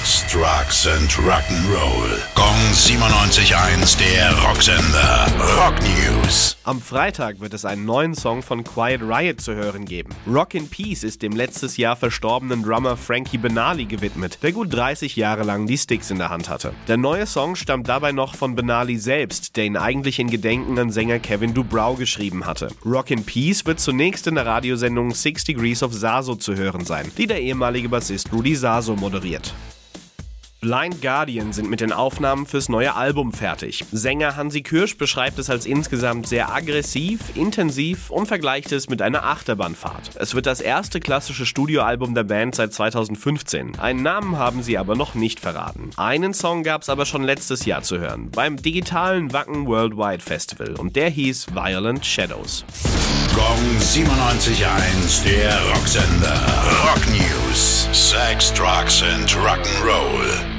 Sex, Drugs and Rock'n'Roll. Gong 97.1, der Rocksender. Rock News. Am Freitag wird es einen neuen Song von Quiet Riot zu hören geben. Rock in Peace ist dem letztes Jahr verstorbenen Drummer Frankie Benali gewidmet, der gut 30 Jahre lang die Sticks in der Hand hatte. Der neue Song stammt dabei noch von Benali selbst, der ihn eigentlich in Gedenken an Sänger Kevin Dubrow geschrieben hatte. Rock in Peace wird zunächst in der Radiosendung Six Degrees of Saso zu hören sein, die der ehemalige Bassist Rudy Saso moderiert. Blind Guardian sind mit den Aufnahmen fürs neue Album fertig. Sänger Hansi Kirsch beschreibt es als insgesamt sehr aggressiv, intensiv und vergleicht es mit einer Achterbahnfahrt. Es wird das erste klassische Studioalbum der Band seit 2015. Einen Namen haben sie aber noch nicht verraten. Einen Song gab es aber schon letztes Jahr zu hören, beim digitalen Wacken Worldwide Festival und der hieß Violent Shadows. Gong 97.1, der Rocksender. Rock News. Sex, Drugs and Rock'n'Roll.